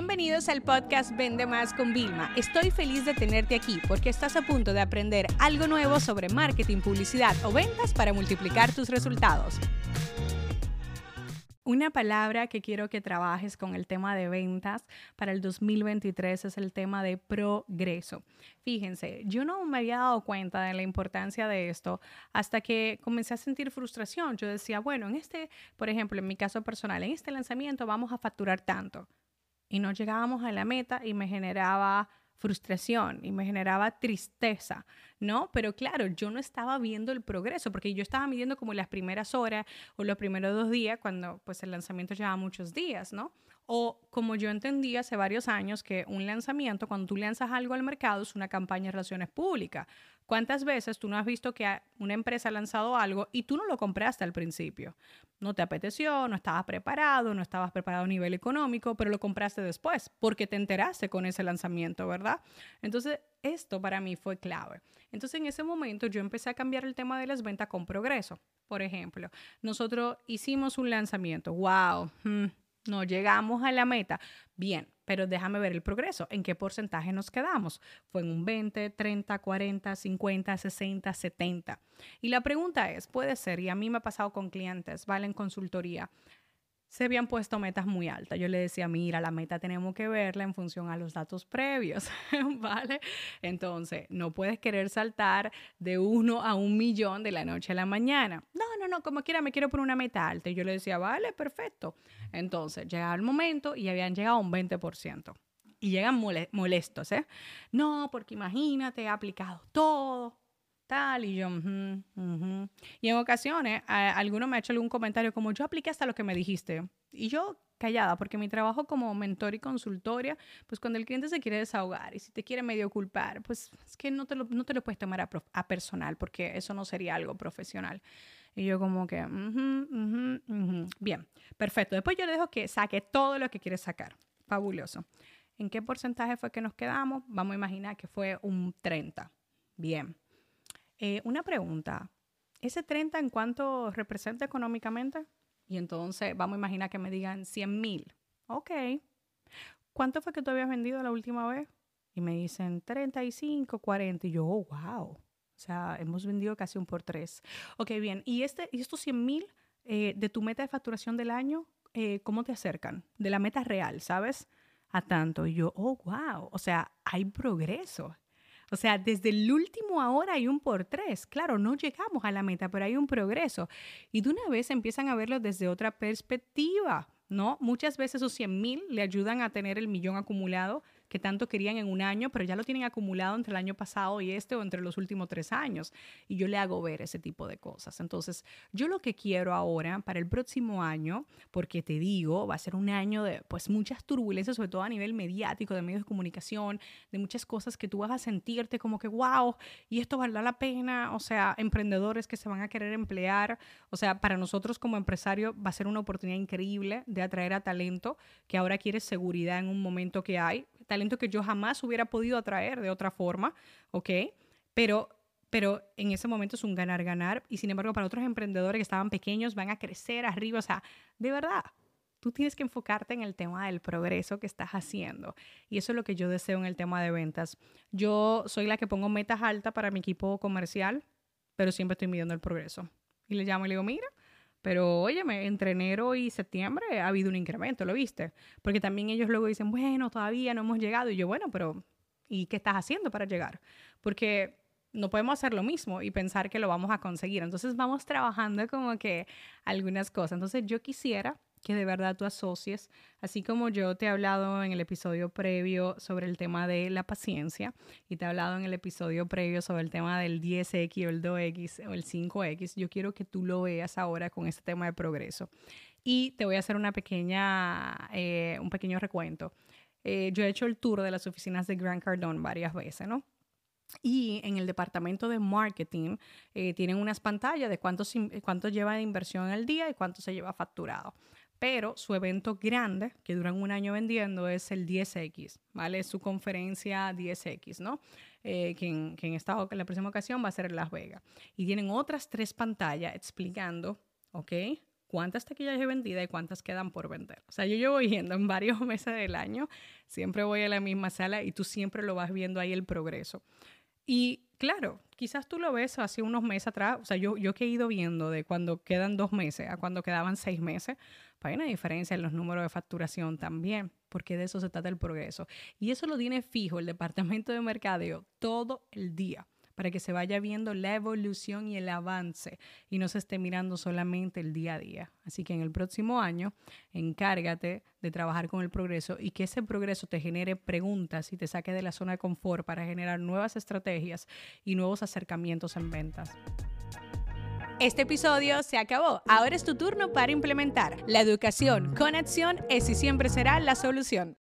Bienvenidos al podcast Vende Más con Vilma. Estoy feliz de tenerte aquí porque estás a punto de aprender algo nuevo sobre marketing, publicidad o ventas para multiplicar tus resultados. Una palabra que quiero que trabajes con el tema de ventas para el 2023 es el tema de progreso. Fíjense, yo no me había dado cuenta de la importancia de esto hasta que comencé a sentir frustración. Yo decía, bueno, en este, por ejemplo, en mi caso personal, en este lanzamiento vamos a facturar tanto y no llegábamos a la meta y me generaba frustración y me generaba tristeza, ¿no? Pero claro, yo no estaba viendo el progreso porque yo estaba midiendo como las primeras horas o los primeros dos días cuando pues el lanzamiento lleva muchos días, ¿no? O como yo entendí hace varios años que un lanzamiento, cuando tú lanzas algo al mercado, es una campaña de relaciones públicas. ¿Cuántas veces tú no has visto que una empresa ha lanzado algo y tú no lo compraste al principio? No te apeteció, no estabas preparado, no estabas preparado a nivel económico, pero lo compraste después porque te enteraste con ese lanzamiento, ¿verdad? Entonces, esto para mí fue clave. Entonces, en ese momento yo empecé a cambiar el tema de las ventas con progreso. Por ejemplo, nosotros hicimos un lanzamiento. ¡Wow! Hmm, no llegamos a la meta. Bien, pero déjame ver el progreso. ¿En qué porcentaje nos quedamos? ¿Fue en un 20, 30, 40, 50, 60, 70? Y la pregunta es, puede ser, y a mí me ha pasado con clientes, ¿vale? En consultoría, se habían puesto metas muy altas. Yo le decía, mira, la meta tenemos que verla en función a los datos previos, ¿vale? Entonces, no puedes querer saltar de uno a un millón de la noche a la mañana. No, no, como quiera, me quiero poner una meta alta. Y yo le decía, vale, perfecto. Entonces, llegaba el momento y habían llegado a un 20%. Y llegan molestos, ¿eh? No, porque imagínate, he aplicado todo, tal, y yo, y en ocasiones, alguno me ha hecho algún comentario como, yo apliqué hasta lo que me dijiste, y yo callada, porque mi trabajo como mentor y consultoria, pues cuando el cliente se quiere desahogar y si te quiere medio culpar, pues es que no te lo, no te lo puedes tomar a, personal, porque eso no sería algo profesional. Y yo como que, bien, perfecto. Después yo le dejo que saque todo lo que quiere sacar. Fabuloso. ¿En qué porcentaje fue que nos quedamos? Vamos a imaginar que fue un 30. Bien. Eh, una pregunta, ¿ese 30 en cuánto representa económicamente? Y entonces vamos a imaginar que me digan 100 mil. Ok. ¿Cuánto fue que tú habías vendido la última vez? Y me dicen 35, 40. Y yo, oh, wow. O sea, hemos vendido casi un por tres. Ok, bien. ¿Y, este, y estos 100 mil eh, de tu meta de facturación del año, eh, cómo te acercan? De la meta real, ¿sabes? A tanto. Y yo, oh, wow. O sea, hay progreso. O sea, desde el último ahora hay un por tres. Claro, no llegamos a la meta, pero hay un progreso. Y de una vez empiezan a verlo desde otra perspectiva, ¿no? Muchas veces esos 100 mil le ayudan a tener el millón acumulado que tanto querían en un año, pero ya lo tienen acumulado entre el año pasado y este o entre los últimos tres años. Y yo le hago ver ese tipo de cosas. Entonces, yo lo que quiero ahora para el próximo año, porque te digo, va a ser un año de pues muchas turbulencias, sobre todo a nivel mediático, de medios de comunicación, de muchas cosas que tú vas a sentirte como que, wow, y esto valdrá la pena. O sea, emprendedores que se van a querer emplear. O sea, para nosotros como empresario va a ser una oportunidad increíble de atraer a talento que ahora quiere seguridad en un momento que hay talento que yo jamás hubiera podido atraer de otra forma, ¿ok? Pero, pero en ese momento es un ganar-ganar y sin embargo para otros emprendedores que estaban pequeños van a crecer arriba, o sea, de verdad, tú tienes que enfocarte en el tema del progreso que estás haciendo. Y eso es lo que yo deseo en el tema de ventas. Yo soy la que pongo metas altas para mi equipo comercial, pero siempre estoy midiendo el progreso. Y le llamo y le digo, mira, pero óyeme, entre enero y septiembre ha habido un incremento, ¿lo viste? Porque también ellos luego dicen, bueno, todavía no hemos llegado. Y yo, bueno, pero ¿y qué estás haciendo para llegar? Porque no podemos hacer lo mismo y pensar que lo vamos a conseguir. Entonces vamos trabajando como que algunas cosas. Entonces yo quisiera que de verdad tú asocies, así como yo te he hablado en el episodio previo sobre el tema de la paciencia y te he hablado en el episodio previo sobre el tema del 10X o el 2X o el 5X, yo quiero que tú lo veas ahora con este tema de progreso. Y te voy a hacer una pequeña, eh, un pequeño recuento. Eh, yo he hecho el tour de las oficinas de Grant Cardone varias veces, ¿no? Y en el departamento de marketing eh, tienen unas pantallas de cuánto, cuánto lleva de inversión el día y cuánto se lleva facturado pero su evento grande, que duran un año vendiendo, es el 10X, ¿vale? Su conferencia 10X, ¿no? Eh, que, en, que en, esta, en la próxima ocasión va a ser en Las Vegas. Y tienen otras tres pantallas explicando, ¿ok? cuántas taquillas he vendido y cuántas quedan por vender. O sea, yo llevo yendo en varios meses del año, siempre voy a la misma sala y tú siempre lo vas viendo ahí el progreso. Y claro, quizás tú lo ves hace unos meses atrás, o sea, yo, yo he ido viendo de cuando quedan dos meses a cuando quedaban seis meses, pues hay una diferencia en los números de facturación también, porque de eso se trata el progreso. Y eso lo tiene fijo el departamento de mercadeo todo el día para que se vaya viendo la evolución y el avance y no se esté mirando solamente el día a día. Así que en el próximo año, encárgate de trabajar con el progreso y que ese progreso te genere preguntas y te saque de la zona de confort para generar nuevas estrategias y nuevos acercamientos en ventas. Este episodio se acabó. Ahora es tu turno para implementar. La educación con acción es y siempre será la solución.